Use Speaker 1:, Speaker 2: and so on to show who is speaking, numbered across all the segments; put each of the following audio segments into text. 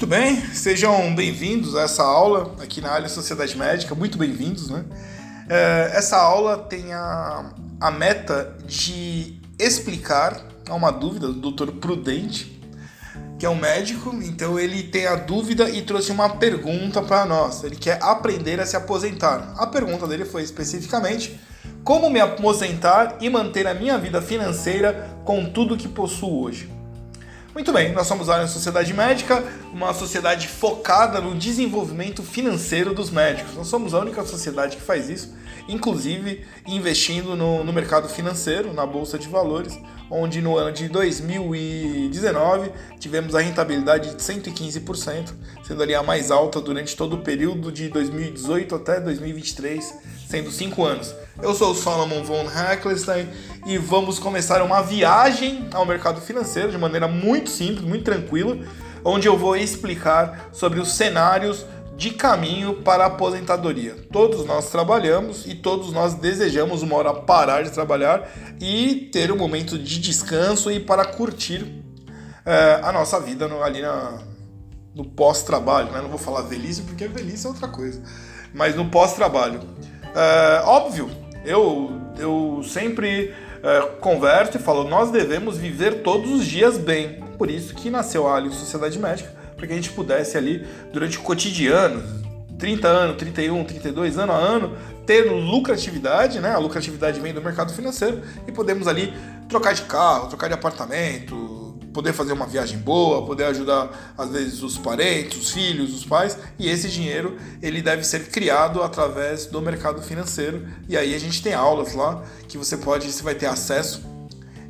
Speaker 1: Muito bem, sejam bem-vindos a essa aula aqui na área Sociedade Médica, muito bem-vindos, né? É, essa aula tem a, a meta de explicar uma dúvida do Dr. Prudente, que é um médico, então ele tem a dúvida e trouxe uma pergunta para nós. Ele quer aprender a se aposentar. A pergunta dele foi especificamente como me aposentar e manter a minha vida financeira com tudo que possuo hoje. Muito bem, nós somos a Sociedade Médica, uma sociedade focada no desenvolvimento financeiro dos médicos. Nós somos a única sociedade que faz isso, inclusive investindo no, no mercado financeiro, na Bolsa de Valores, onde no ano de 2019 tivemos a rentabilidade de 115%, sendo ali a mais alta durante todo o período de 2018 até 2023, sendo 5 anos. Eu sou o Solomon von Heckelstein e vamos começar uma viagem ao mercado financeiro de maneira muito simples, muito tranquila, onde eu vou explicar sobre os cenários de caminho para a aposentadoria. Todos nós trabalhamos e todos nós desejamos uma hora parar de trabalhar e ter um momento de descanso e para curtir é, a nossa vida no, ali na, no pós-trabalho. Né? Não vou falar velhice porque velhice é outra coisa, mas no pós-trabalho. É, óbvio, eu, eu sempre é, converso e falo, nós devemos viver todos os dias bem. Por isso que nasceu a Alien Sociedade Médica, para que a gente pudesse ali, durante o cotidiano, 30 anos, 31, 32 anos a ano, ter lucratividade, né? A lucratividade vem do mercado financeiro e podemos ali trocar de carro, trocar de apartamento, poder fazer uma viagem boa, poder ajudar às vezes os parentes, os filhos, os pais, e esse dinheiro ele deve ser criado através do mercado financeiro. E aí a gente tem aulas lá que você pode, você vai ter acesso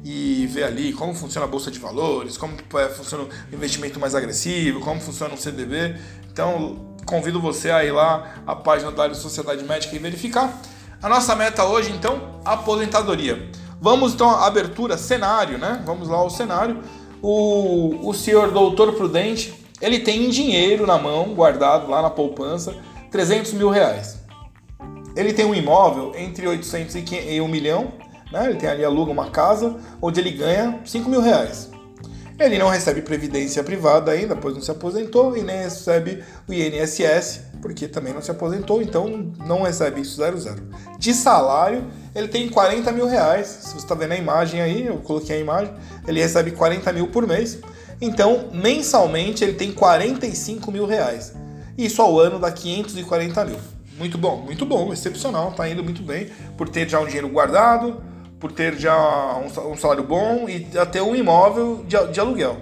Speaker 1: e ver ali como funciona a bolsa de valores, como é, funciona o investimento mais agressivo, como funciona o CDB. Então, convido você a ir lá à página da Sociedade Médica e verificar. A nossa meta hoje, então, aposentadoria. Vamos então à abertura, cenário, né? Vamos lá ao cenário o, o senhor doutor Prudente, ele tem dinheiro na mão, guardado lá na poupança, 300 mil reais. Ele tem um imóvel entre 800 e 1 milhão, né? ele tem ali, aluga uma casa, onde ele ganha 5 mil reais. Ele não recebe previdência privada ainda, pois não se aposentou, e nem recebe o INSS, porque também não se aposentou, então não recebe isso zero zero. De salário, ele tem 40 mil reais. Se você está vendo a imagem aí, eu coloquei a imagem, ele recebe 40 mil por mês. Então, mensalmente, ele tem 45 mil reais. Isso ao ano dá 540 mil. Muito bom, muito bom, excepcional, tá indo muito bem, por ter já um dinheiro guardado, por ter já um salário bom e até um imóvel de, de aluguel.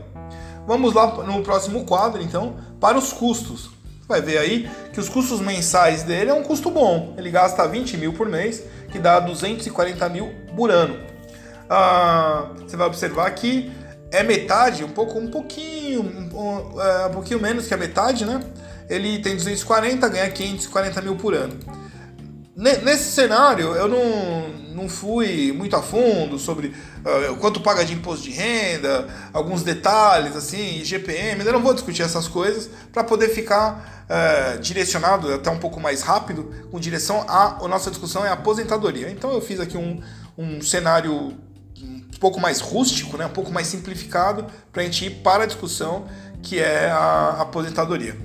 Speaker 1: Vamos lá no próximo quadro, então, para os custos. Vai ver aí que os custos mensais dele é um custo bom. Ele gasta 20 mil por mês, que dá 240 mil por ano. Ah, você vai observar que é metade, um pouco, um pouquinho, um, é, um pouquinho menos que a metade, né? Ele tem 240, ganha 540 mil por ano. Nesse cenário, eu não, não fui muito a fundo sobre uh, quanto paga de imposto de renda, alguns detalhes, assim, GPM, eu não vou discutir essas coisas para poder ficar uh, direcionado até um pouco mais rápido com direção à a nossa discussão é a aposentadoria. Então eu fiz aqui um, um cenário um pouco mais rústico, né, um pouco mais simplificado para a gente ir para a discussão que é a aposentadoria.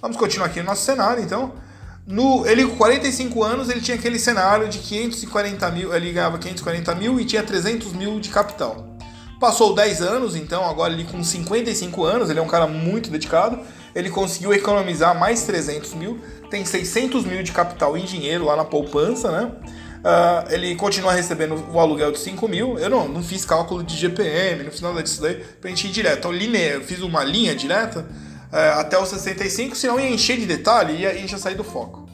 Speaker 1: Vamos continuar aqui no nosso cenário, então. No, ele com 45 anos, ele tinha aquele cenário de 540 mil, ele ganhava 540 mil e tinha 300 mil de capital. Passou 10 anos, então agora ele com 55 anos, ele é um cara muito dedicado, ele conseguiu economizar mais 300 mil, tem 600 mil de capital em dinheiro lá na poupança, né? Uh, ele continua recebendo o aluguel de 5 mil. Eu não, não fiz cálculo de GPM, no final disso daí, pra gente ir direto. Então, linha, eu fiz uma linha direta é, até os 65, senão ia encher de detalhe e a gente ia sair do foco.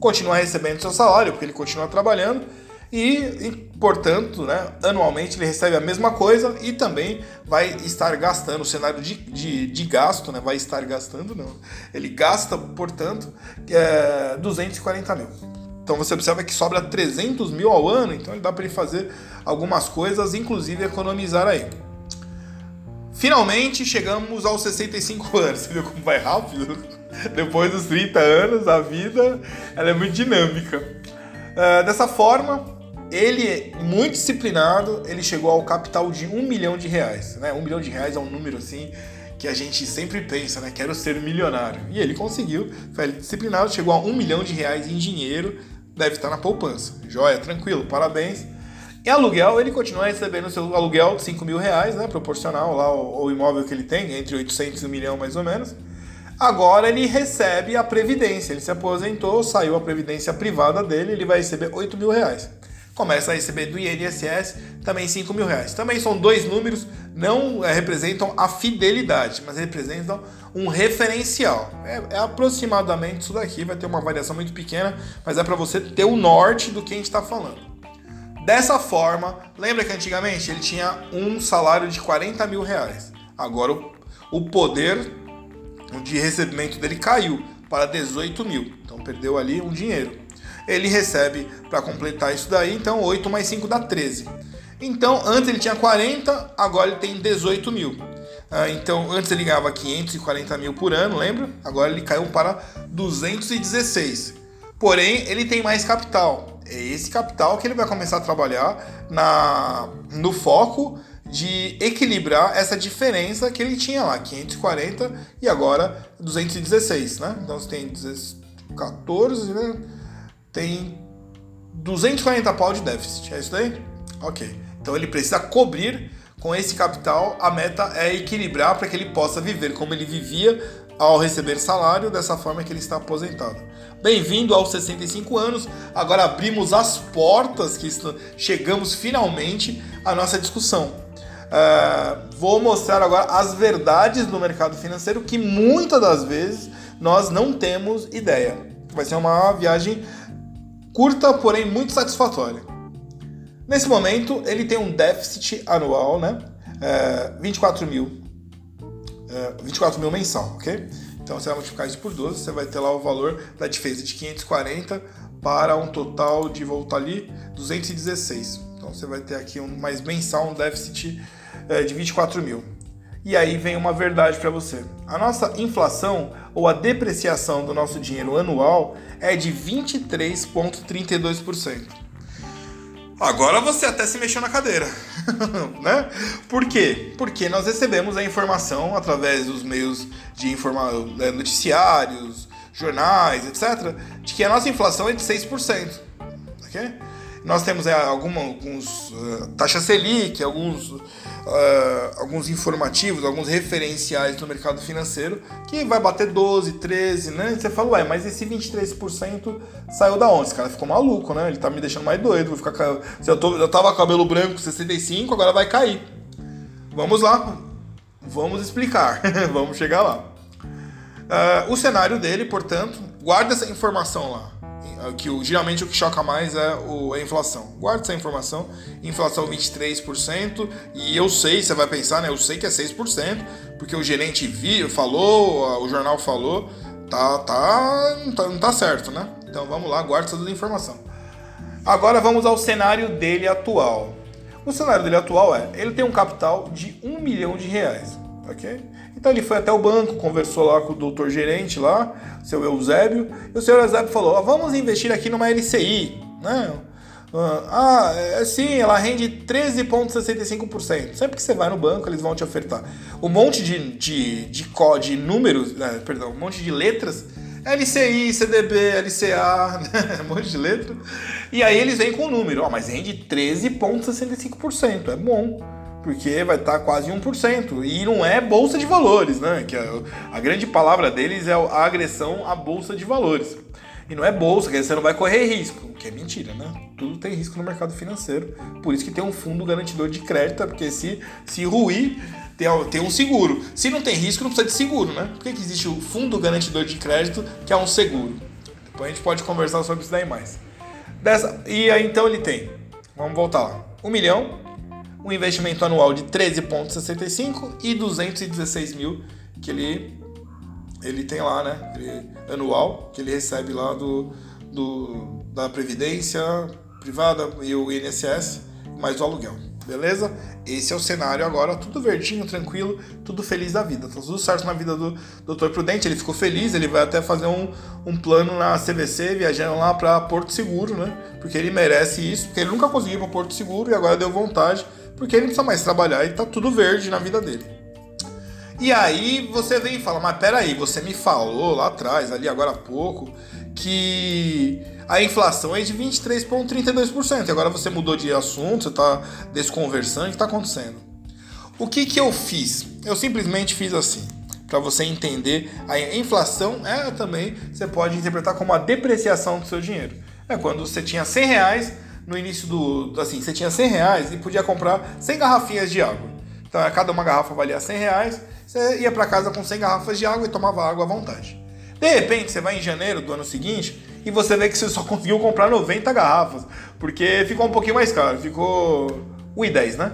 Speaker 1: Continua recebendo seu salário, porque ele continua trabalhando, e, e, portanto, né, anualmente ele recebe a mesma coisa e também vai estar gastando, o cenário de, de, de gasto, né, vai estar gastando, não, ele gasta, portanto, é, 240 mil. Então você observa que sobra 300 mil ao ano, então dá para ele fazer algumas coisas, inclusive economizar aí. Finalmente chegamos aos 65 anos. Você viu como vai rápido? Depois dos 30 anos, a vida ela é muito dinâmica. Uh, dessa forma, ele, muito disciplinado, ele chegou ao capital de um milhão de reais. Né? Um milhão de reais é um número assim que a gente sempre pensa, né? Quero ser milionário. E ele conseguiu, foi disciplinado, chegou a um milhão de reais em dinheiro, deve estar na poupança. Joia, tranquilo, parabéns. E aluguel, ele continua recebendo seu aluguel de 5 mil reais, né? Proporcional lá ao, imóvel que ele tem, entre 800 e 1 milhão mais ou menos. Agora ele recebe a previdência. Ele se aposentou, saiu a previdência privada dele, ele vai receber 8 mil reais começa a receber do INSS também 5 mil reais. Também são dois números, não é, representam a fidelidade, mas representam um referencial. É, é, aproximadamente isso daqui, vai ter uma variação muito pequena, mas é para você ter o norte do que a gente está falando. Dessa forma, lembra que antigamente ele tinha um salário de 40 mil reais. Agora o, poder de recebimento dele caiu para 18 mil. Então perdeu ali um dinheiro ele recebe para completar isso daí, então 8 mais 5 dá 13. Então, antes ele tinha 40, agora ele tem 18 mil. Ah, então, antes ele ganhava 540 mil por ano, lembra? Agora ele caiu para 216. Porém, ele tem mais capital. É esse capital que ele vai começar a trabalhar na, no foco de equilibrar essa diferença que ele tinha lá, 540 e agora 216, né? Então você tem 14, né? tem 240 pau de déficit. É isso daí? Ok. Então ele precisa cobrir com esse capital. A meta é equilibrar para que ele possa viver como ele vivia ao receber salário, dessa forma que ele está aposentado. Bem-vindo aos 65 anos. Agora abrimos as portas que chegamos finalmente à nossa discussão. Uh, vou mostrar agora as verdades do mercado financeiro que muitas das vezes nós não temos ideia. Vai ser uma viagem curta, porém muito satisfatória. Nesse momento, ele tem um déficit anual, né? É, 24 mil. É, 24 mil mensal, ok? Então você vai multiplicar isso por 12, você vai ter lá o valor da diferença de 540 para um total de volta ali 216. Então você vai ter aqui um mais mensal um déficit é, de 24 mil. E aí vem uma verdade para você. A nossa inflação ou a depreciação do nosso dinheiro anual é de 23,32%. Agora você até se mexeu na cadeira, né? Por quê? Porque nós recebemos a informação através dos meios de informa né, noticiários, jornais, etc., de que a nossa inflação é de 6%. ok? Nós temos é, alguma, alguns uh, taxa Selic, alguns, uh, alguns informativos, alguns referenciais no mercado financeiro que vai bater 12, 13, né? E você fala, ué, mas esse 23% saiu da onde? Esse cara ficou maluco, né? Ele tá me deixando mais doido. Vou ficar, se eu, tô, eu tava cabelo branco 65, agora vai cair. Vamos lá. Vamos explicar. Vamos chegar lá. Uh, o cenário dele, portanto, guarda essa informação lá. É que o, geralmente o que choca mais é o, a inflação. Guarde essa informação. Inflação 23%. E eu sei, você vai pensar, né? Eu sei que é 6%, porque o gerente viu, falou, o jornal falou. Tá, tá, não tá, não tá certo, né? Então vamos lá, guarde essa informação. Agora vamos ao cenário dele atual. O cenário dele atual é, ele tem um capital de 1 milhão de reais, ok? Então ele foi até o banco, conversou lá com o doutor gerente lá, seu Eusébio, e o senhor Eusébio falou: vamos investir aqui numa LCI, né? Ah, é, sim, ela rende 13,65%. Sempre que você vai no banco, eles vão te ofertar um monte de, de, de, de números, né, perdão, um monte de letras. LCI, CDB, LCA, né? um monte de letra. E aí eles vêm com o número, ó, mas rende 13,65%. É bom porque vai estar quase 1%. E não é bolsa de valores, né? Que a, é a grande palavra deles é a agressão à bolsa de valores. E não é bolsa, que você não vai correr risco, que é mentira, né? Tudo tem risco no mercado financeiro. Por isso que tem um fundo garantidor de crédito, porque se, se ruir, tem, tem um seguro. Se não tem risco, não precisa de seguro, né? Por que, que existe o fundo garantidor de crédito, que é um seguro? Depois a gente pode conversar sobre isso daí mais. Dessa, e aí então ele tem, vamos voltar lá, um milhão um investimento anual de 13,65 e 216 mil que ele, ele tem lá, né? Ele, anual, que ele recebe lá do, do, da Previdência privada e o INSS, mais o aluguel. Beleza? Esse é o cenário agora, tudo verdinho, tranquilo, tudo feliz da vida. Tá tudo certo na vida do Dr. Prudente, ele ficou feliz, ele vai até fazer um, um plano na CVC, viajando lá para Porto Seguro, né? Porque ele merece isso, porque ele nunca conseguiu para Porto Seguro e agora deu vontade porque ele não precisa mais trabalhar e tá tudo verde na vida dele. E aí você vem e fala, mas peraí, você me falou lá atrás, ali agora há pouco, que a inflação é de 23,32%. E agora você mudou de assunto, você está desconversando, o que está acontecendo? O que, que eu fiz? Eu simplesmente fiz assim, para você entender. A inflação é também, você pode interpretar como a depreciação do seu dinheiro. É quando você tinha 100 reais no início do. Assim, você tinha 100 reais e podia comprar 100 garrafinhas de água. Então, cada uma garrafa valia 100 reais. Você ia para casa com 100 garrafas de água e tomava água à vontade. De repente, você vai em janeiro do ano seguinte e você vê que você só conseguiu comprar 90 garrafas, porque ficou um pouquinho mais caro, ficou 1,10, né?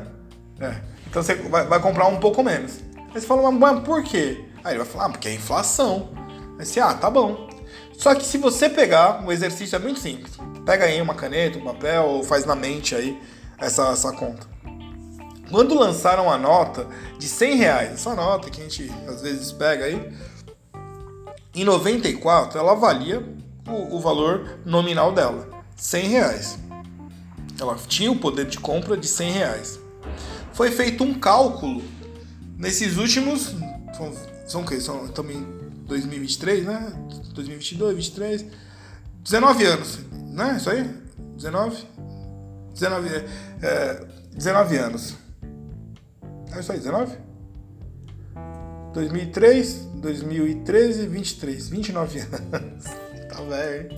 Speaker 1: É. Então você vai, vai, comprar um pouco menos. Aí você fala, mas por quê? Aí ele vai falar, ah, porque é inflação. Aí você, ah, tá bom. Só que se você pegar, o exercício é muito simples. Pega aí uma caneta, um papel, ou faz na mente aí essa, essa conta. Quando lançaram a nota de 100 reais, essa nota que a gente às vezes pega aí, em 94 ela valia o, o valor nominal dela, 100 reais. Ela tinha o poder de compra de 100 reais. Foi feito um cálculo nesses últimos. São, são o quê? São também 2023, né? 2022, 2023. 19 anos, né? Isso aí? 19? 19, é, 19 anos. É isso aí, 19? 2003, 2013, 23, 29 anos. tá velho.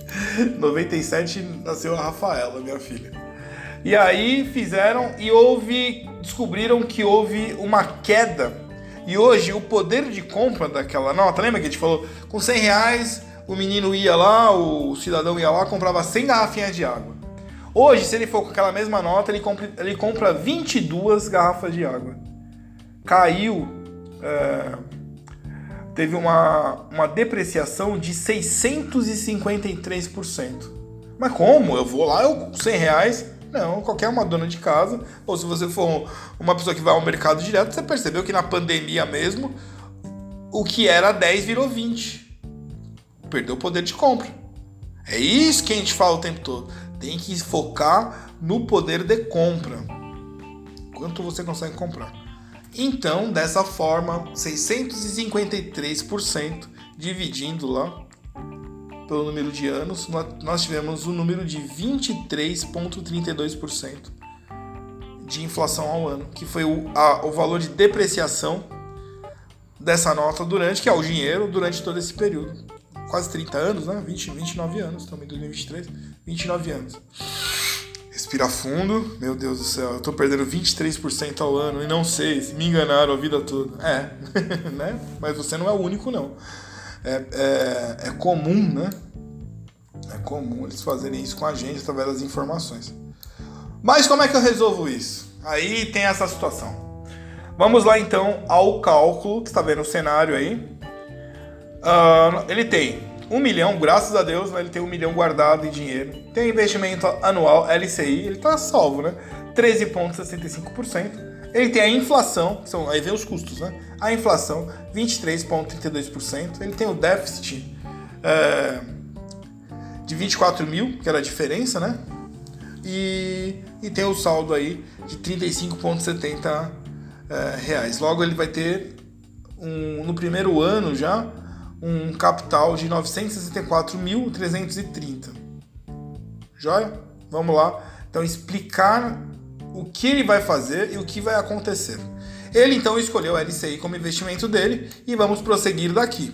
Speaker 1: 97 nasceu a Rafaela, minha filha. E aí fizeram e houve, descobriram que houve uma queda. E hoje o poder de compra daquela nota, lembra que a gente falou? Com 100 reais o menino ia lá, o cidadão ia lá, comprava 100 garrafinhas de água. Hoje, se ele for com aquela mesma nota, ele compra, ele compra 22 garrafas de água. Caiu. É, teve uma, uma depreciação de 653%. Mas como? Eu vou lá, eu 100 reais. Não, qualquer uma dona de casa, ou se você for uma pessoa que vai ao mercado direto, você percebeu que na pandemia mesmo, o que era 10 virou 20. Perdeu o poder de compra. É isso que a gente fala o tempo todo. Tem que focar no poder de compra. Quanto você consegue comprar. Então, dessa forma, 653% dividindo lá pelo número de anos, nós tivemos um número de 23,32% de inflação ao ano, que foi o, a, o valor de depreciação dessa nota durante, que é o dinheiro, durante todo esse período. Quase 30 anos, né? 20, 29 anos também, 2023, 29 anos. Respira fundo. Meu Deus do céu, eu tô perdendo 23% ao ano e não sei, se me enganaram a vida toda. É, né? Mas você não é o único, não. É, é, é comum, né? É comum eles fazerem isso com a gente através das informações. Mas como é que eu resolvo isso? Aí tem essa situação. Vamos lá então ao cálculo, que está vendo o cenário aí. Uh, ele tem um milhão, graças a Deus, né, ele tem um milhão guardado em dinheiro. Tem investimento anual LCI, ele está salvo, né? 13,65%. Ele tem a inflação, são, aí vem os custos, né? A inflação, 23,32%. Ele tem o déficit é, de 24 mil, que era a diferença, né? E, e tem o saldo aí de 35,70 é, reais. Logo ele vai ter um, no primeiro ano já um capital de 964.330. Joia? Vamos lá. Então, explicar o que ele vai fazer e o que vai acontecer. Ele então escolheu a LCI como investimento dele e vamos prosseguir daqui.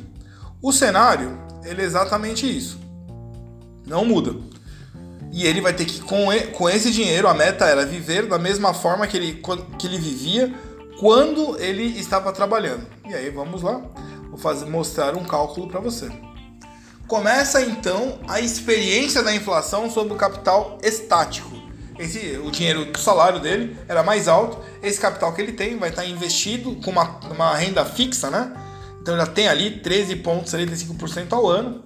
Speaker 1: O cenário ele é exatamente isso. Não muda. E ele vai ter que, com esse dinheiro, a meta era viver da mesma forma que ele, que ele vivia quando ele estava trabalhando. E aí vamos lá. Vou fazer, mostrar um cálculo para você. Começa então a experiência da inflação sobre o capital estático. Esse, o dinheiro, o salário dele era mais alto, esse capital que ele tem vai estar investido com uma, uma renda fixa, né? Então já tem ali 13,75% ao ano.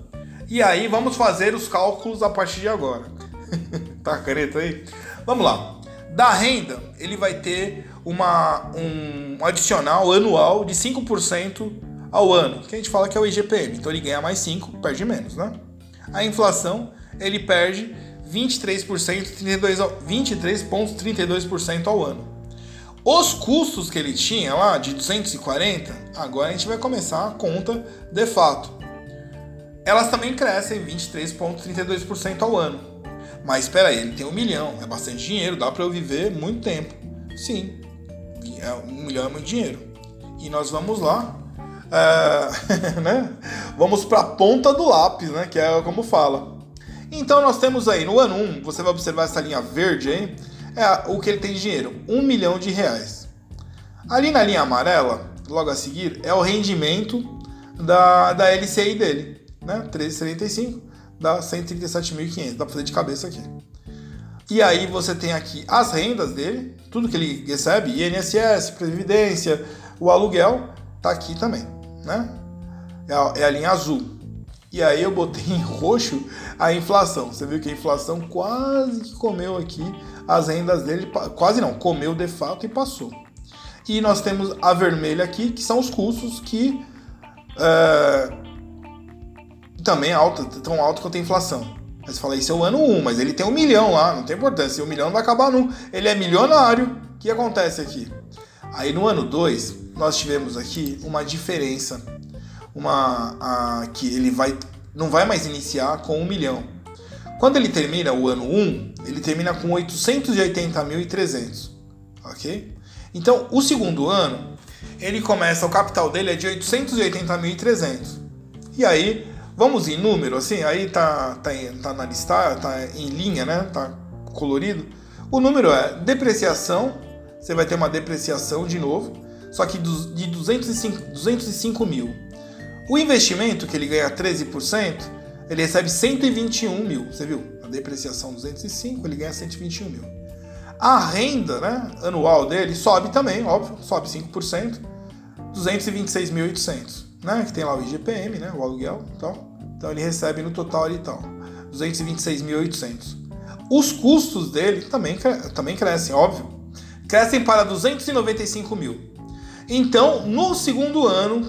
Speaker 1: E aí vamos fazer os cálculos a partir de agora. tá caneta aí? Vamos lá. Da renda, ele vai ter uma, um adicional anual de 5% ao ano, que a gente fala que é o IGPM. Então ele ganha mais 5, perde menos, né? A inflação, ele perde 23%, 23,32% ao ano. Os custos que ele tinha lá, de 240, agora a gente vai começar a conta de fato. Elas também crescem 23,32% ao ano. Mas espera aí, ele tem um milhão, é bastante dinheiro, dá para eu viver muito tempo. Sim, é, um milhão é muito dinheiro. E nós vamos lá, é, né? Vamos para a ponta do lápis, né? Que é como fala. Então nós temos aí no ano 1, você vai observar essa linha verde aí, é o que ele tem de dinheiro, um milhão de reais. Ali na linha amarela, logo a seguir, é o rendimento da, da LCI dele, né? 13,75 dá 137.500, dá pra fazer de cabeça aqui. E aí você tem aqui as rendas dele, tudo que ele recebe, INSS, Previdência, o aluguel, tá aqui também, né? É a, é a linha azul. E aí eu botei em roxo a inflação. Você viu que a inflação quase que comeu aqui as rendas dele, quase não, comeu de fato e passou. E nós temos a vermelha aqui, que são os custos que é, também é alta, tão alto quanto a inflação. Mas fala, isso é o ano 1, mas ele tem um milhão lá, não tem importância. O milhão não vai acabar nunca. Ele é milionário. O que acontece aqui? Aí no ano 2, nós tivemos aqui uma diferença. Uma. A, que ele vai. Não vai mais iniciar com um milhão. Quando ele termina o ano 1, ele termina com 880.300. Ok? Então, o segundo ano, ele começa, o capital dele é de 880.300. E aí, vamos em número, assim, aí tá, tá, tá na lista, tá em linha, né? Tá colorido. O número é depreciação, você vai ter uma depreciação de novo, só que de 205, 205 mil. O investimento, que ele ganha 13%, ele recebe 121 mil, você viu? A depreciação 205, ele ganha 121 mil. A renda né, anual dele sobe também, óbvio, sobe 5%, 226.800, né? Que tem lá o IGPM, né? O aluguel e tal. Então ele recebe no total ali tal, 226.800. Os custos dele também, também crescem, óbvio. Crescem para 295 mil. Então, no segundo ano,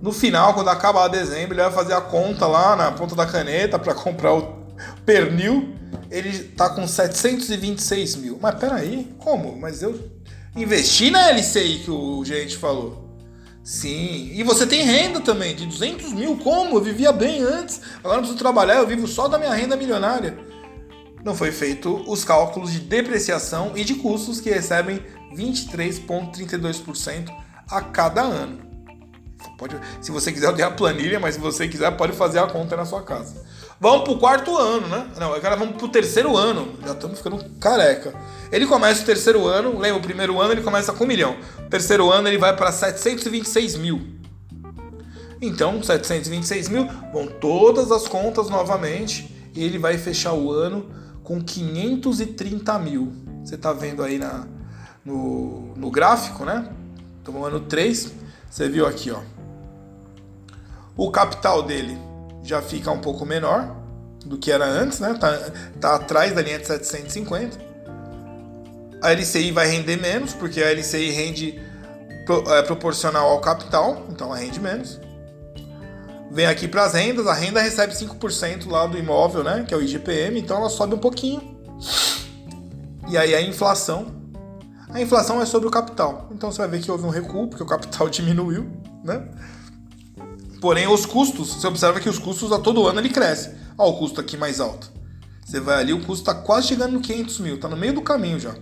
Speaker 1: no final, quando acabar dezembro, ele vai fazer a conta lá na ponta da caneta para comprar o pernil ele tá com 726 mil. Mas peraí, como? Mas eu investi na LCI que o gerente falou. Sim, e você tem renda também, de 200 mil. Como? Eu vivia bem antes, agora não preciso trabalhar, eu vivo só da minha renda milionária. Não foi feito os cálculos de depreciação e de custos que recebem 23,32% a cada ano. Pode, se você quiser, eu dei a planilha, mas se você quiser, pode fazer a conta na sua casa. Vamos pro quarto ano, né? Não, agora vamos pro terceiro ano. Já estamos ficando careca. Ele começa o terceiro ano, lembra, o primeiro ano ele começa com um milhão. O terceiro ano ele vai para 726 mil. Então, 726 mil, vão todas as contas novamente e ele vai fechar o ano com 530 mil. Você tá vendo aí na, no, no gráfico, né? Então, no ano 3, você viu aqui, ó. O capital dele já fica um pouco menor do que era antes, né? Tá, tá atrás da linha de 750. A LCI vai render menos, porque a LCI rende pro, é, proporcional ao capital, então ela rende menos. Vem aqui para as rendas, a renda recebe 5% lá do imóvel, né? Que é o IGPM, então ela sobe um pouquinho. E aí a inflação. A inflação é sobre o capital. Então você vai ver que houve um recuo, porque o capital diminuiu, né? Porém, os custos, você observa que os custos a todo ano ele cresce. Olha o custo aqui mais alto. Você vai ali, o custo está quase chegando no 500 mil, está no meio do caminho já.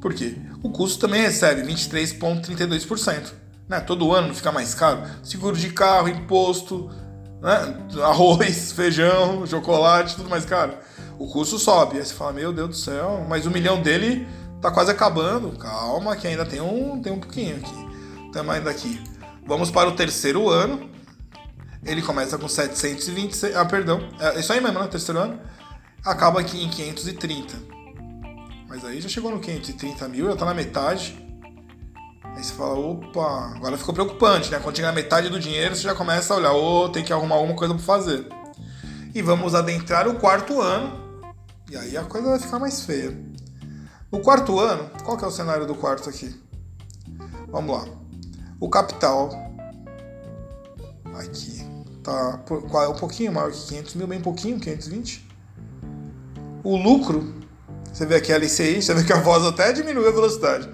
Speaker 1: Por quê? O custo também recebe 23,32%. Né? Todo ano fica mais caro. Seguro de carro, imposto, né? arroz, feijão, chocolate, tudo mais caro. O custo sobe. Aí você fala, meu Deus do céu, mas o milhão dele tá quase acabando. Calma, que ainda tem um, tem um pouquinho aqui. Estamos ainda aqui. Vamos para o terceiro ano. Ele começa com 726. Ah, perdão. É isso aí mesmo, né? Terceiro ano. Acaba aqui em 530. Mas aí já chegou no 530 mil, já tá na metade. Aí você fala, opa, agora ficou preocupante, né? Quando chegar na metade do dinheiro, você já começa a olhar, ô, oh, tem que arrumar alguma coisa para fazer. E vamos adentrar o quarto ano. E aí a coisa vai ficar mais feia. No quarto ano, qual que é o cenário do quarto aqui? Vamos lá. O capital. Aqui tá um pouquinho maior que 500 mil, bem pouquinho, 520. O lucro, você vê aqui a LCI, você vê que a voz até diminuiu a velocidade.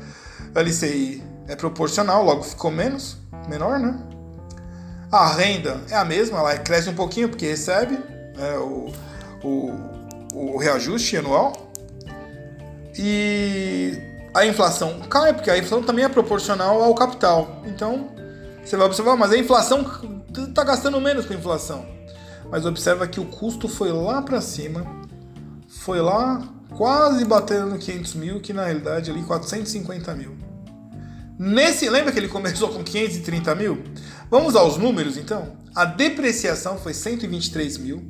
Speaker 1: O LCI é proporcional, logo ficou menos, menor, né? A renda é a mesma, ela cresce um pouquinho porque recebe é, o, o, o reajuste anual. E a inflação cai, porque a inflação também é proporcional ao capital. Então, você vai observar, mas a inflação está gastando menos com a inflação. Mas observa que o custo foi lá para cima, foi lá quase batendo no 500 mil, que na realidade ali 450 mil. Nesse, lembra que ele começou com 530 mil? Vamos aos números então. A depreciação foi 123 mil.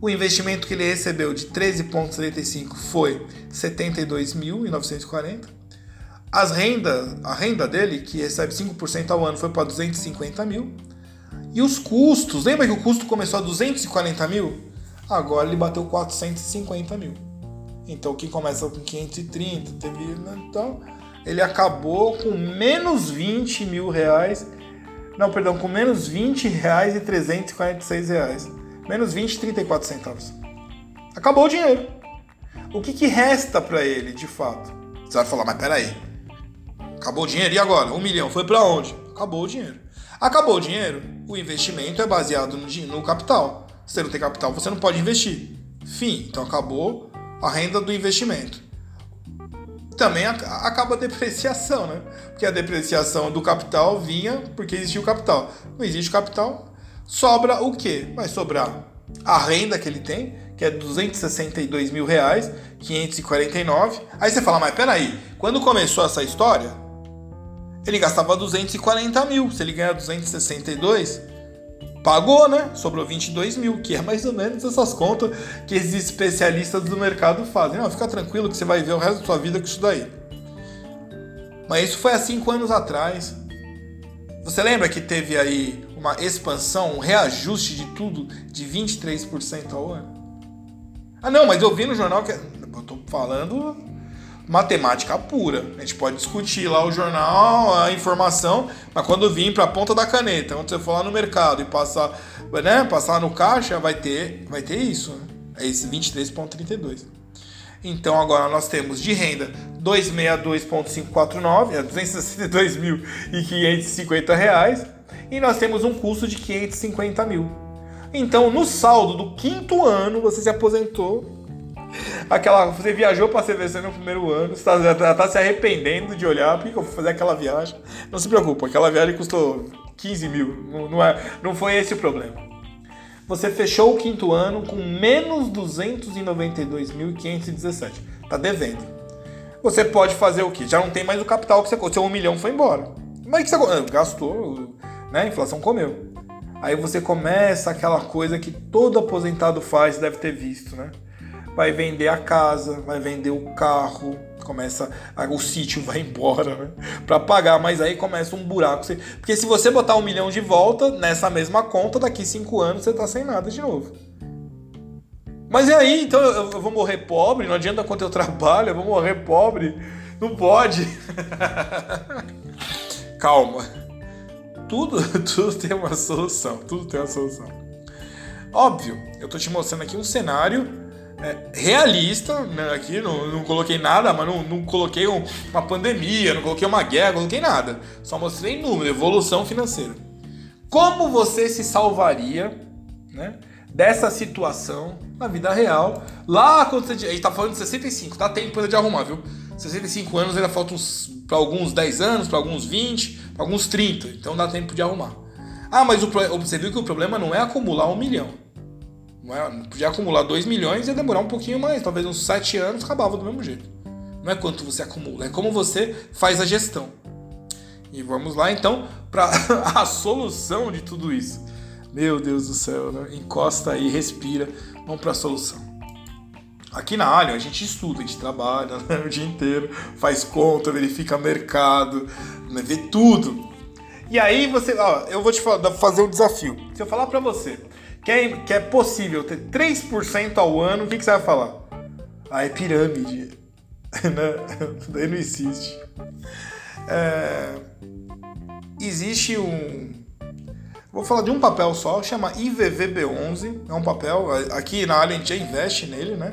Speaker 1: O investimento que ele recebeu de 13,75 foi 72.940. As rendas, a renda dele, que recebe 5% ao ano, foi para 250 mil. E os custos, lembra que o custo começou a 240 mil? Agora ele bateu 450 mil. Então quem começa com 530, teve. Né? Então ele acabou com menos 20 mil reais. Não, perdão, com menos 20 reais e 346 reais. Menos 20,34 centavos. Acabou o dinheiro. O que, que resta para ele, de fato? Você vai falar, mas peraí. Acabou o dinheiro, e agora? Um milhão, foi para onde? Acabou o dinheiro. Acabou o dinheiro, o investimento é baseado no, no capital. Se você não tem capital, você não pode investir. Fim. Então acabou a renda do investimento. Também acaba a depreciação, né? Porque a depreciação do capital vinha porque existia o capital. Não existe capital, sobra o quê? Vai sobrar a renda que ele tem, que é 262 mil reais, 549. Aí você fala, mas peraí, quando começou essa história, ele gastava 240 mil. Se ele ganhar 262, pagou, né? Sobrou 22 mil, que é mais ou menos essas contas que esses especialistas do mercado fazem. Não, fica tranquilo que você vai ver o resto da sua vida com isso daí. Mas isso foi há 5 anos atrás. Você lembra que teve aí uma expansão, um reajuste de tudo de 23% ao ano? Ah, não, mas eu vi no jornal que. Eu tô falando matemática pura. A gente pode discutir lá o jornal, a informação, mas quando vir para a ponta da caneta, quando você for lá no mercado e passar, né, passar no caixa, vai ter, vai ter isso. Né? É esse 23,32. Então agora nós temos de renda 262.549, é 262.550 reais, e nós temos um custo de 550 mil. Então no saldo do quinto ano você se aposentou. Aquela, você viajou para a CVC no primeiro ano, você está tá se arrependendo de olhar, por que eu vou fazer aquela viagem? Não se preocupe, aquela viagem custou 15 mil, não, não, é, não foi esse o problema você fechou o quinto ano com menos 292.517. Está devendo. Você pode fazer o quê? Já não tem mais o capital que você Seu um milhão foi embora. Mas que você ah, gastou, né? A inflação comeu. Aí você começa aquela coisa que todo aposentado faz, deve ter visto, né? Vai vender a casa, vai vender o carro, começa o sítio vai embora né? para pagar, mas aí começa um buraco. Porque se você botar um milhão de volta nessa mesma conta, daqui cinco anos você tá sem nada de novo. Mas e aí? Então eu, vou morrer pobre? Não adianta quanto eu trabalho, eu vou morrer pobre? Não pode. Calma. Tudo, tudo tem uma solução. Tudo tem uma solução. Óbvio, eu tô te mostrando aqui um cenário realista, né? aqui não, não coloquei nada, mas não, não coloquei um, uma pandemia, não coloquei uma guerra, não coloquei nada. Só mostrei número, evolução financeira. Como você se salvaria né, dessa situação na vida real? Lá quando você. A gente tá falando de 65, tá tempo de arrumar, viu? 65 anos ainda faltam para alguns 10 anos, para alguns 20, para alguns 30. Então dá tempo de arrumar. Ah, mas o, você viu que o problema não é acumular um milhão. É, podia acumular 2 milhões e ia demorar um pouquinho mais, talvez uns 7 anos acabava do mesmo jeito. Não é quanto você acumula, é como você faz a gestão. E vamos lá então para a solução de tudo isso. Meu Deus do céu, né? encosta aí, respira, vamos para a solução. Aqui na Alien a gente estuda, a gente trabalha né, o dia inteiro, faz conta, verifica mercado, né, vê tudo. E aí você, ó, eu vou te fazer um desafio. Se eu falar para você, que é, que é possível ter 3% ao ano, o que, que você vai falar? Ah, é pirâmide. né? Daí não existe. É... Existe um. Vou falar de um papel só, chama IVVB11. É um papel, aqui na Alien já investe nele, né?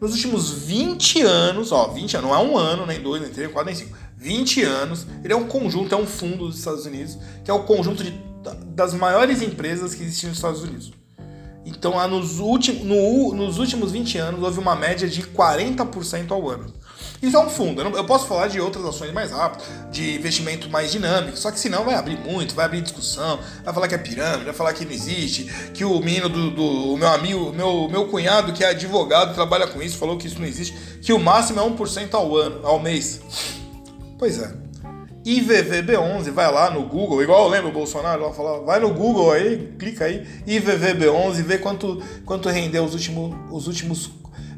Speaker 1: Nos últimos 20 anos, ó, 20 anos, não é um ano, nem dois, nem três, quatro, nem cinco. 20 anos. Ele é um conjunto, é um fundo dos Estados Unidos, que é o conjunto de, das maiores empresas que existiam nos Estados Unidos. Então, nos, últimos, no, nos últimos 20 anos, houve uma média de 40% ao ano. Isso é um fundo. Eu, posso falar de outras ações mais rápidas, de investimento mais dinâmico, só que senão vai abrir muito, vai abrir discussão, vai falar que é pirâmide, vai falar que não existe, que o menino do, do meu amigo, meu, meu cunhado que é advogado, trabalha com isso, falou que isso não existe, que o máximo é 1% ao ano, ao mês. Pois é. IVVB11, vai lá no Google, igual eu lembro o Bolsonaro, lá falava, vai no Google aí, clica aí, IVVB11, vê quanto, quanto rendeu os últimos, os últimos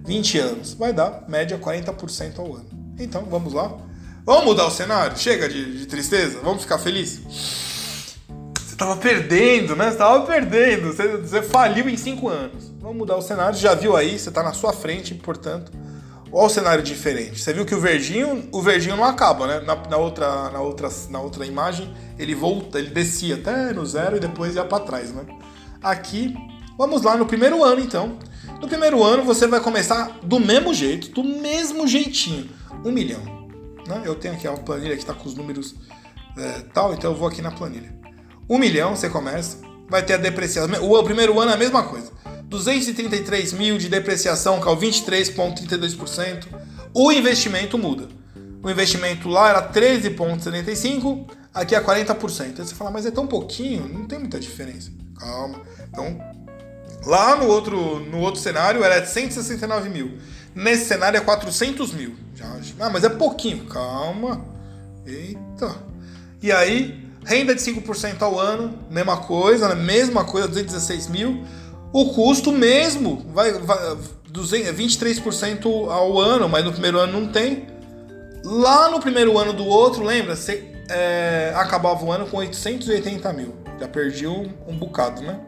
Speaker 1: 20 anos. Vai dar média 40% ao ano. Então, vamos lá. Vamos mudar o cenário? Chega de, de tristeza? Vamos ficar felizes? Você estava perdendo, né? Você estava perdendo. Você, você faliu em 5 anos. Vamos mudar o cenário. Já viu aí, você está na sua frente, portanto. Olha o cenário diferente. Você viu que o verdinho, o verdinho não acaba, né? Na, na, outra, na, outra, na outra imagem, ele volta, ele descia até no zero e depois ia para trás, né? Aqui, vamos lá no primeiro ano, então. No primeiro ano você vai começar do mesmo jeito, do mesmo jeitinho, um milhão. Né? Eu tenho aqui uma planilha que está com os números é, tal, então eu vou aqui na planilha. Um milhão você começa, vai ter a depreciação. O primeiro ano é a mesma coisa. 233 mil de depreciação, que é o 23,32%. O investimento muda. O investimento lá era 13,75%, aqui é 40%. Aí você fala, mas é tão pouquinho, não tem muita diferença. Calma. Então, Lá no outro, no outro cenário era 169 mil. Nesse cenário é 400 mil. Ah, mas é pouquinho. Calma. Eita. E aí, renda de 5% ao ano, mesma coisa, né? mesma coisa, 216 mil. O custo mesmo vai, vai 23% ao ano, mas no primeiro ano não tem. Lá no primeiro ano do outro, lembra? Você é, acabava o ano com 880 mil. Já perdi um, um bocado, né?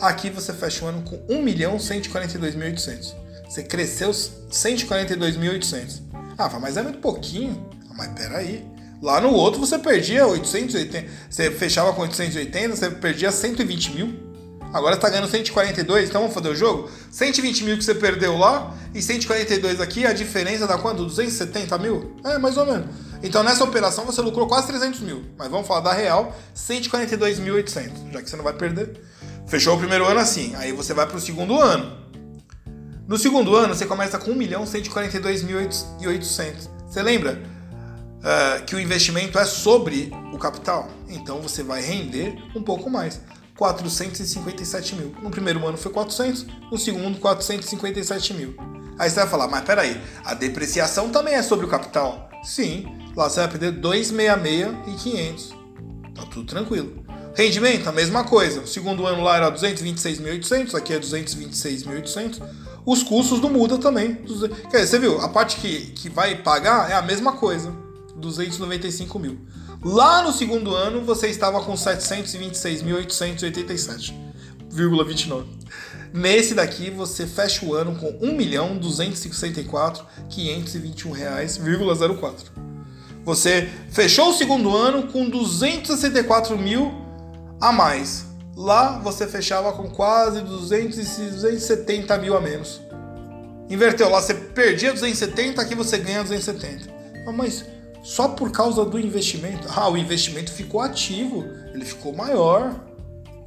Speaker 1: Aqui você fecha o ano com 1.142.800. Você cresceu 142.800. Ah, mas é muito pouquinho. Ah, mas peraí. Lá no outro você perdia 880. Você fechava com 880, você perdia 120 mil. Agora tá ganhando 142, então vamos fazer o jogo? 120 mil que você perdeu lá e 142 aqui, a diferença dá quanto? 270 mil? É, mais ou menos. Então nessa operação você lucrou quase 300 mil. Mas vamos falar da real, 142.800, já que você não vai perder. Fechou o primeiro ano assim, aí você vai para o segundo ano. No segundo ano, você começa com 1 milhão 142.800. Você lembra uh, que o investimento é sobre o capital? Então você vai render um pouco mais. 457 mil. No primeiro ano foi 400, no segundo 457 mil. Aí você vai falar, mas peraí, a depreciação também é sobre o capital? Sim, lá você vai perder 266 e 500. Tá tudo tranquilo. Rendimento, a mesma coisa. O segundo ano lá era 226.800, aqui é 226.800. Os custos não mudam também. Quer dizer, você viu, a parte que, que vai pagar é a mesma coisa, 295 mil. Lá no segundo ano você estava com 726.887,29. Nesse daqui você fecha o ano com 1.264.521 reais,04. Você fechou o segundo ano com 264 mil a mais. Lá você fechava com quase 200, 270 mil a menos. Inverteu, lá você perdia 270, aqui você ganha 270. Ah, mas só por causa do investimento? Ah, o investimento ficou ativo, ele ficou maior.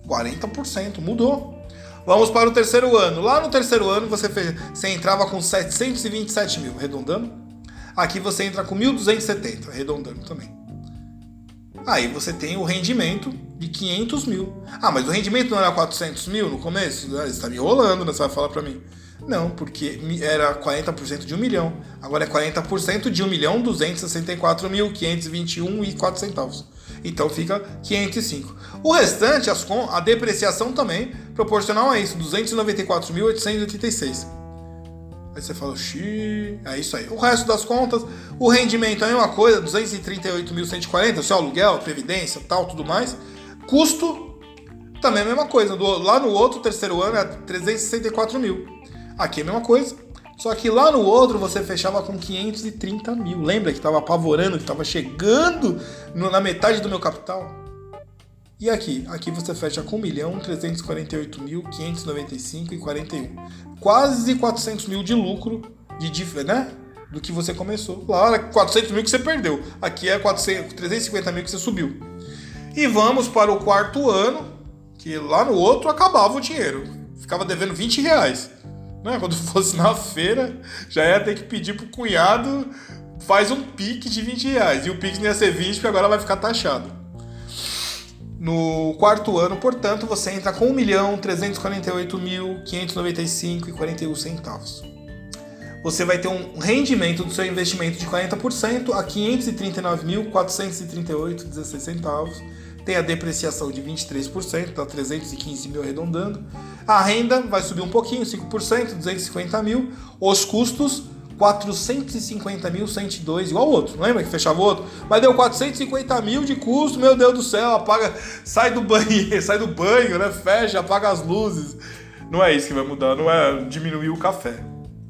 Speaker 1: 40%, mudou. Vamos para o terceiro ano. Lá no terceiro ano você, fez, você entrava com 727 mil, arredondando. Aqui você entra com 1.270, arredondando também. Aí você tem o rendimento de 500 mil. Ah, mas o rendimento não era 400 mil no começo? Ah, você está me enrolando, né? Você vai falar para mim. Não, porque era 40% de 1 milhão. Agora é 40% de 1 milhão 264 mil 521 e 4 centavos. Então fica 505. O restante, as, a depreciação também proporcional a isso, 294.886. Aí você fala, xiii, é isso aí. O resto das contas, o rendimento é a mesma coisa, 238.140, seu aluguel, previdência, tal, tudo mais. Custo, também é a mesma coisa. Do, lá no outro, terceiro ano, é 364 mil. Aqui é a mesma coisa. Só que lá no outro você fechava com 530 mil. Lembra que estava apavorando, que estava chegando no, na metade do meu capital? E aqui? Aqui você fecha com 1.348.595,41. Quase 400 mil de lucro, de, né? do que você começou. Lá é 400 mil que você perdeu. Aqui é 400, 350 mil que você subiu. E vamos para o quarto ano, que lá no outro acabava o dinheiro. Ficava devendo 20 reais. Né? Quando fosse na feira, já ia ter que pedir pro cunhado faz um pique de 20 reais. E o pique não ia ser 20, porque agora vai ficar taxado. No quarto ano, portanto, você entra com 1.348.595,41 centavos. Você vai ter um rendimento do seu investimento de 40% a 539.438,16 centavos. Tem a depreciação de 23%, dá 315 mil arredondando. A renda vai subir um pouquinho, 5%, 250 mil. Os custos 450.102, igual o outro. Lembra que fechava o outro? Mas deu 450 mil de custo, meu Deus do céu, apaga, sai do banho, sai do banho, né? Fecha, apaga as luzes. Não é isso que vai mudar, não é diminuir o café.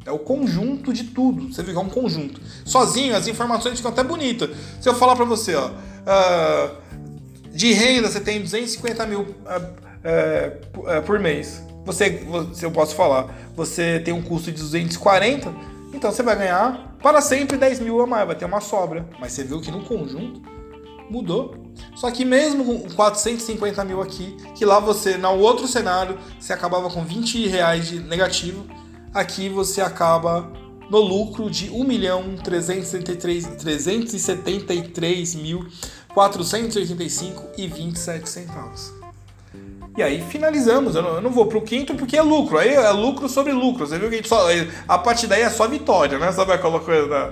Speaker 1: É o conjunto de tudo. Você fica um conjunto. Sozinho, as informações ficam até bonitas. Se eu falar para você, ó, uh, de renda você tem 250 mil uh, uh, por mês. Você, se eu posso falar, você tem um custo de 240 então você vai ganhar para sempre 10 mil a mais, vai ter uma sobra. Mas você viu que no conjunto mudou. Só que mesmo com 450 mil aqui, que lá você, no outro cenário, você acabava com 20 reais de negativo, aqui você acaba no lucro de 1 milhão 373 mil 485 e 27 centavos. E aí finalizamos. Eu não, eu não vou pro quinto porque é lucro. Aí é lucro sobre lucro. Você viu que a, só, a partir daí é só vitória, né? Sabe aquela coisa da,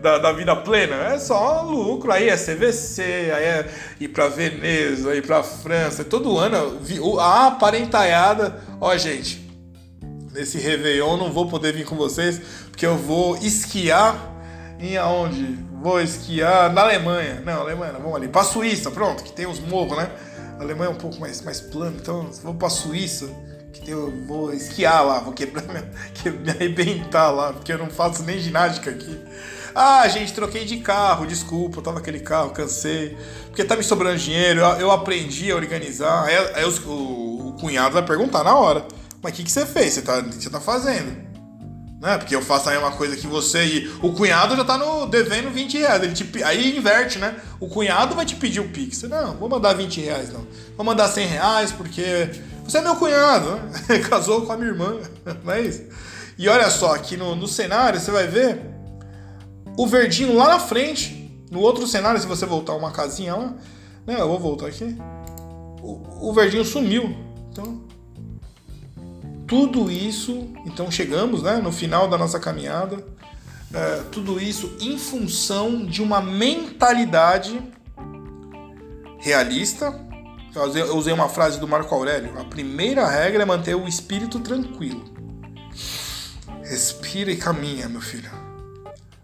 Speaker 1: da, da, vida plena? É só lucro. Aí é CVC, aí é ir pra Veneza, ir pra França. Todo ano a aparentaiada. Ó, gente, nesse Réveillon não vou poder vir com vocês porque eu vou esquiar em aonde? Vou esquiar na Alemanha. Não, Alemanha, não, vamos ali. Pra Suíça, pronto, que tem os morros, né? A Alemanha é um pouco mais, mais plano, então vou pra Suíça, que eu vou esquiar lá, vou quebrar minha, me arrebentar lá, porque eu não faço nem ginástica aqui. Ah, gente, troquei de carro, desculpa, eu tava naquele carro, cansei. Porque tá me sobrando dinheiro, eu, eu aprendi a organizar. Aí, aí os, o, o, cunhado vai perguntar na hora: Mas o que, que você fez? Você tá, você tá fazendo? Né? Porque eu faço a mesma coisa que você e o cunhado já tá no devendo 20 reais. Ele te, aí inverte, né? O cunhado vai te pedir o Pix. Não, vou mandar 20 reais, não. Vou mandar 100 reais porque você é meu cunhado, né? Casou com a minha irmã, não é isso? E olha só, aqui no, no cenário você vai ver o verdinho lá na frente. No outro cenário, se você voltar uma casinha lá, né? Eu vou voltar aqui. O, o verdinho sumiu. Então, tudo isso, então chegamos né, no final da nossa caminhada, é, tudo isso em função de uma mentalidade realista. Eu usei uma frase do Marco Aurélio: a primeira regra é manter o espírito tranquilo. Respira e caminha, meu filho.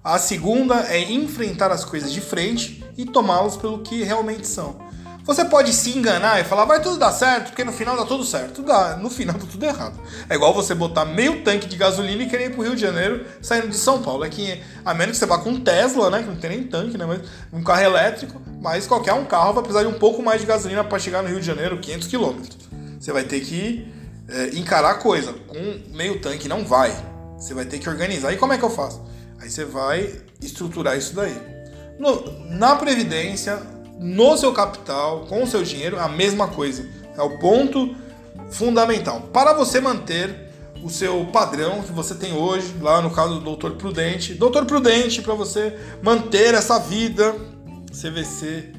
Speaker 1: A segunda é enfrentar as coisas de frente e tomá-las pelo que realmente são. Você pode se enganar e falar, vai tudo dar certo, porque no final dá tudo certo. Dá, no final dá tudo errado. É igual você botar meio tanque de gasolina e querer ir pro Rio de Janeiro saindo de São Paulo. É que, a menos que você vá com um Tesla, né? Que não tem nem tanque, né? Mas um carro elétrico, mas qualquer um carro vai precisar de um pouco mais de gasolina para chegar no Rio de Janeiro, 500 km. Você vai ter que é, encarar a coisa. Com meio tanque não vai. Você vai ter que organizar. E como é que eu faço? Aí você vai estruturar isso daí. No, na Previdência, no seu capital, com o seu dinheiro, a mesma coisa. É o ponto fundamental. Para você manter o seu padrão que você tem hoje, lá no caso do Doutor Prudente. Doutor Prudente, para você manter essa vida CVC,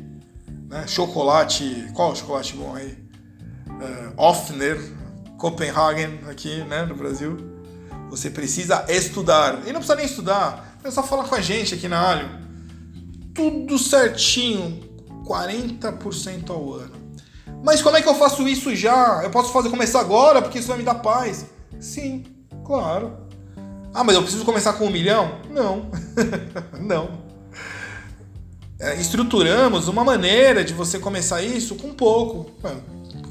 Speaker 1: né? chocolate, qual chocolate bom aí? Uh, Offner, Copenhagen, aqui né, no Brasil. Você precisa estudar. E não precisa nem estudar, é só falar com a gente aqui na Alho. Tudo certinho, 40% ao ano. Mas como é que eu faço isso já? Eu posso fazer começar agora porque isso vai me dar paz? Sim, claro. Ah, mas eu preciso começar com um milhão? Não, não. É, estruturamos uma maneira de você começar isso com pouco.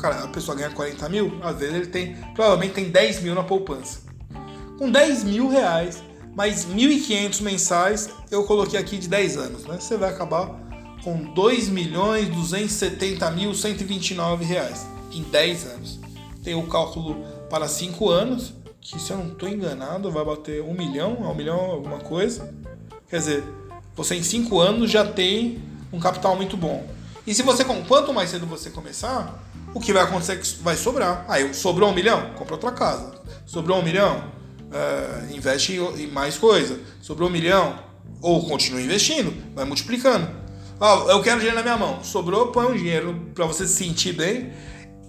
Speaker 1: Cara, a pessoa ganha 40 mil, às vezes ele tem, provavelmente tem 10 mil na poupança. Com 10 mil reais, mais 1.500 mensais, eu coloquei aqui de 10 anos, né? Você vai acabar com 2 milhões 270 mil 129 reais em 10 anos. Tem o cálculo para 5 anos, que se eu não estou enganado vai bater 1 milhão, 1 milhão alguma coisa. Quer dizer, você em 5 anos já tem um capital muito bom. E se você, quanto mais cedo você começar, o que vai acontecer é que vai sobrar. Aí sobrou um milhão, compra outra casa. Sobrou um milhão, é, investe em mais coisa. Sobrou um milhão, ou continua investindo, vai multiplicando. Ah, eu quero dinheiro na minha mão. Sobrou, põe um dinheiro para você se sentir bem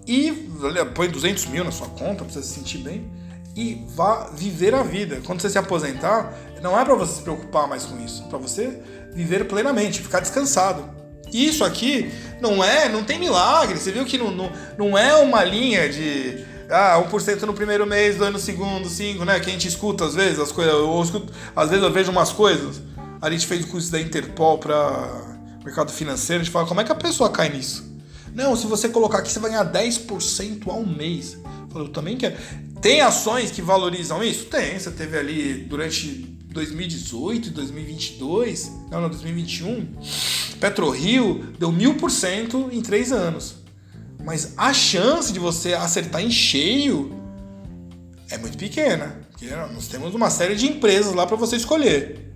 Speaker 1: e põe 200 mil na sua conta para você se sentir bem e vá viver a vida. Quando você se aposentar, não é para você se preocupar mais com isso, é para você viver plenamente, ficar descansado. Isso aqui não é, não tem milagre. Você viu que não, não, não é uma linha de ah, 1% no primeiro mês, 2 no segundo, 5, né? Que a gente escuta às vezes as coisas. Eu escuto, às vezes eu vejo umas coisas. A gente fez o curso da Interpol para mercado financeiro, a gente fala, como é que a pessoa cai nisso? Não, se você colocar aqui, você vai ganhar 10% ao mês. Eu também quero. Tem ações que valorizam isso? Tem. Você teve ali durante 2018 e 2022, não, não, 2021, PetroRio deu mil por cento em três anos. Mas a chance de você acertar em cheio é muito pequena. Porque nós temos uma série de empresas lá para você escolher.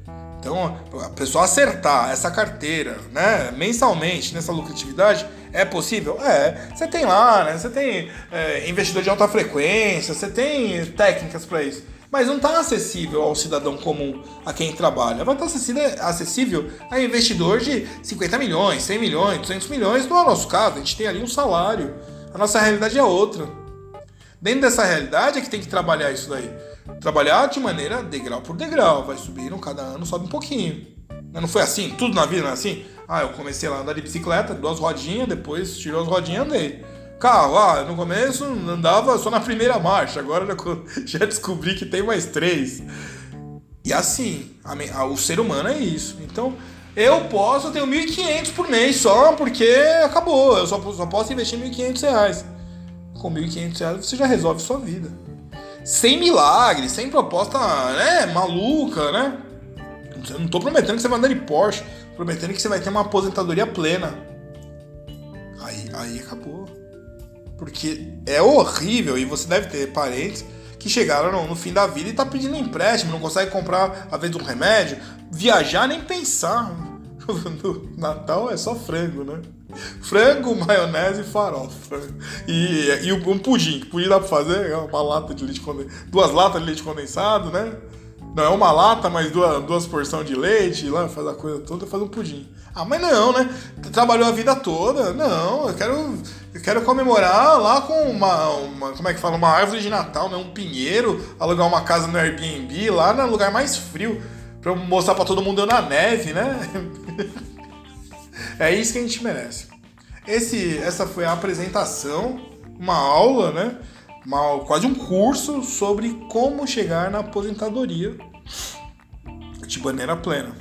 Speaker 1: Então, a pessoa acertar essa carteira, né, mensalmente nessa lucratividade, é possível? É. Você tem lá, né? Você tem é, investidor de alta frequência, você tem técnicas para isso. Mas não está acessível ao cidadão comum, a quem trabalha. Vai estar acessível, acessível a investidor de 50 milhões, 100 milhões, 200 milhões. Não é o nosso caso, a gente tem ali um salário. A nossa realidade é outra. Dentro dessa realidade é que tem que trabalhar isso daí. Trabalhar de maneira degrau por degrau. Vai subindo, cada ano sobe um pouquinho. Não foi assim? Tudo na vida não é assim? Ah, eu comecei lá a andar de bicicleta, duas rodinhas, depois tirou as rodinhas e andei. Carro, ah, no começo andava só na primeira marcha, agora já, descobri que tem mais três. E assim, a, o ser humano é isso. Então, eu posso, eu tenho 1.500 por mês só, porque acabou. Eu só, só posso investir 1.500 reais. Com 1.500 reais você já resolve sua vida. Sem milagre, sem proposta né, maluca, né? Eu não tô prometendo que você vai andar de Porsche, prometendo que você vai ter uma aposentadoria plena. Aí, aí acabou. Porque é horrível e você deve ter parentes que chegaram no, no, fim da vida e tá pedindo empréstimo, não consegue comprar a vez um remédio, viajar nem pensar. No Natal é só frango, né? Frango, maionese e farofa. E, e um pudim, pudim dá pra fazer, é uma lata de leite condensado, duas latas de leite condensado, né? Não é uma lata, mas duas, duas porções de leite, lá faz a coisa toda, faz um pudim. Ah, mas não, né? Trabalhou a vida toda. Não, eu quero, eu quero comemorar lá com uma, uma como é que fala, uma árvore de Natal, né? Um pinheiro, alugar uma casa no Airbnb lá no lugar mais frio, para mostrar para todo mundo eu na neve, né? é isso que a gente merece. Esse, essa foi a apresentação, uma aula, né? uma, quase um curso sobre como chegar na aposentadoria de maneira plena.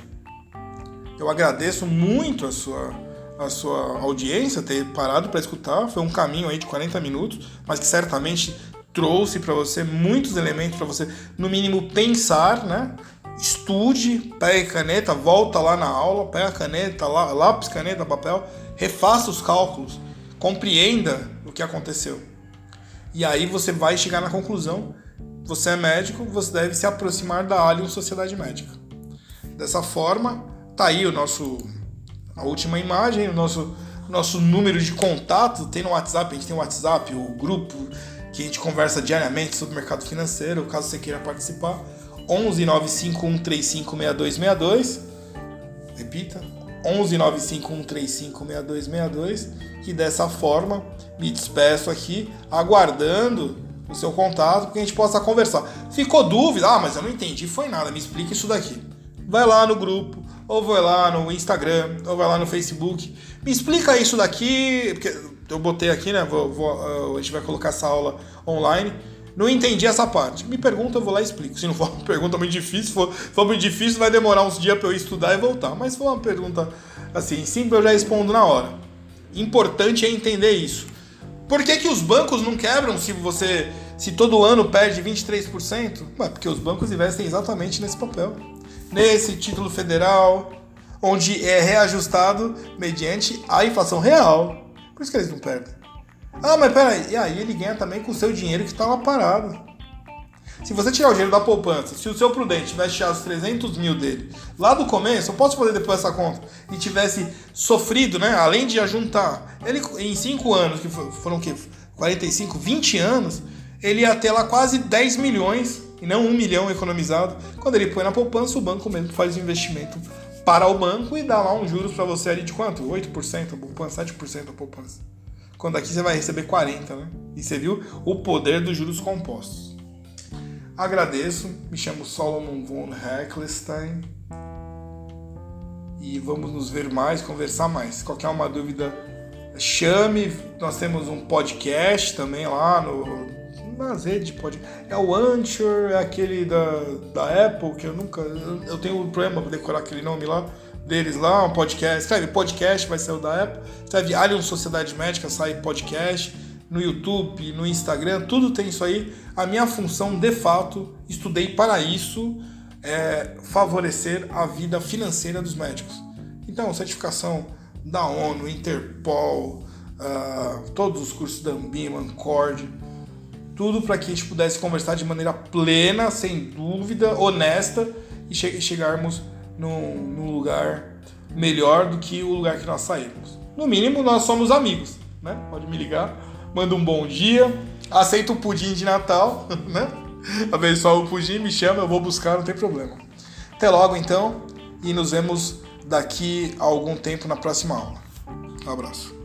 Speaker 1: Eu agradeço muito a sua, a sua audiência, ter parado para escutar. Foi um caminho aí de 40 minutos, mas que certamente trouxe para você muitos elementos para você, no mínimo, pensar, né? Estude, pegue caneta, volta lá na aula, pega a caneta, lápis, caneta, papel, refaça os cálculos, compreenda o que aconteceu. E aí você vai chegar na conclusão: você é médico, você deve se aproximar da Alien Sociedade Médica. Dessa forma, tá aí o nosso a última imagem, o nosso nosso número de contato, tem no WhatsApp, a gente tem o WhatsApp, o grupo que a gente conversa diariamente sobre o mercado financeiro, caso você queira participar, 11 95135 6262. Repita, 11 95135 6262 e dessa forma me despeço aqui, aguardando o seu contato, para que a gente possa conversar. Ficou dúvida? Ah, mas eu não entendi, foi nada, me explica isso daqui. Vai lá no grupo, ou vai lá no Instagram, ou vai lá no Facebook, me explica isso daqui, porque eu botei aqui, né? Vou, vou, a gente vai colocar essa aula online. Não entendi essa parte. Me pergunta, eu vou lá e explico. Se não for uma pergunta muito difícil, for, for muito difícil, vai demorar uns dias para eu estudar e voltar. Mas se for uma pergunta assim, simples, eu já respondo na hora. Importante é entender isso. Por que, que os bancos não quebram se você se todo ano perde 23%? Ué, porque os bancos investem exatamente nesse papel. Nesse título federal, onde é reajustado mediante a inflação real. Por isso que eles não perdem. Ah, mas peraí, e aí ele ganha também com o seu dinheiro que está lá parado. Se você tirar o dinheiro da poupança, se o seu prudente tivesse tirado os 300 mil dele lá do começo, eu posso fazer depois essa conta, e tivesse sofrido, né? Além de ajuntar, ele em 5 anos, que foram o quê? 45, 20 anos, ele ia ter lá quase 10 milhões, e não 1 milhão economizado. Quando ele põe na poupança, o banco mesmo faz o investimento para o banco e dá lá uns juros para você ali de quanto? 8% a poupança, 7% a poupança. Quando aqui você vai receber 40, né? E você viu o poder dos juros compostos. Agradeço, me chamo Solomon von Heckelstein e vamos nos ver mais, conversar mais. Qualquer uma dúvida, chame. Nós temos um podcast também lá no, nas redes de podcast. É o Anchor, é aquele da, da Apple, que eu nunca. Eu tenho um problema para decorar aquele nome lá deles lá, um podcast. Escreve podcast, vai ser o da Apple. Escreve Alien Sociedade Médica, sai podcast. No YouTube, no Instagram, tudo tem isso aí. A minha função, de fato, estudei para isso, é favorecer a vida financeira dos médicos. Então, certificação da ONU, Interpol, uh, todos os cursos da Ambima, Ancord, tudo para que a gente pudesse conversar de maneira plena, sem dúvida, honesta e che chegarmos num, num lugar melhor do que o lugar que nós saímos. No mínimo, nós somos amigos, né? Pode me ligar, manda um bom dia, aceita o pudim de Natal, né? Abençoa o pudim, me chama, eu vou buscar, não tem problema. Até logo então e nos vemos daqui a algum tempo na próxima aula. Um abraço.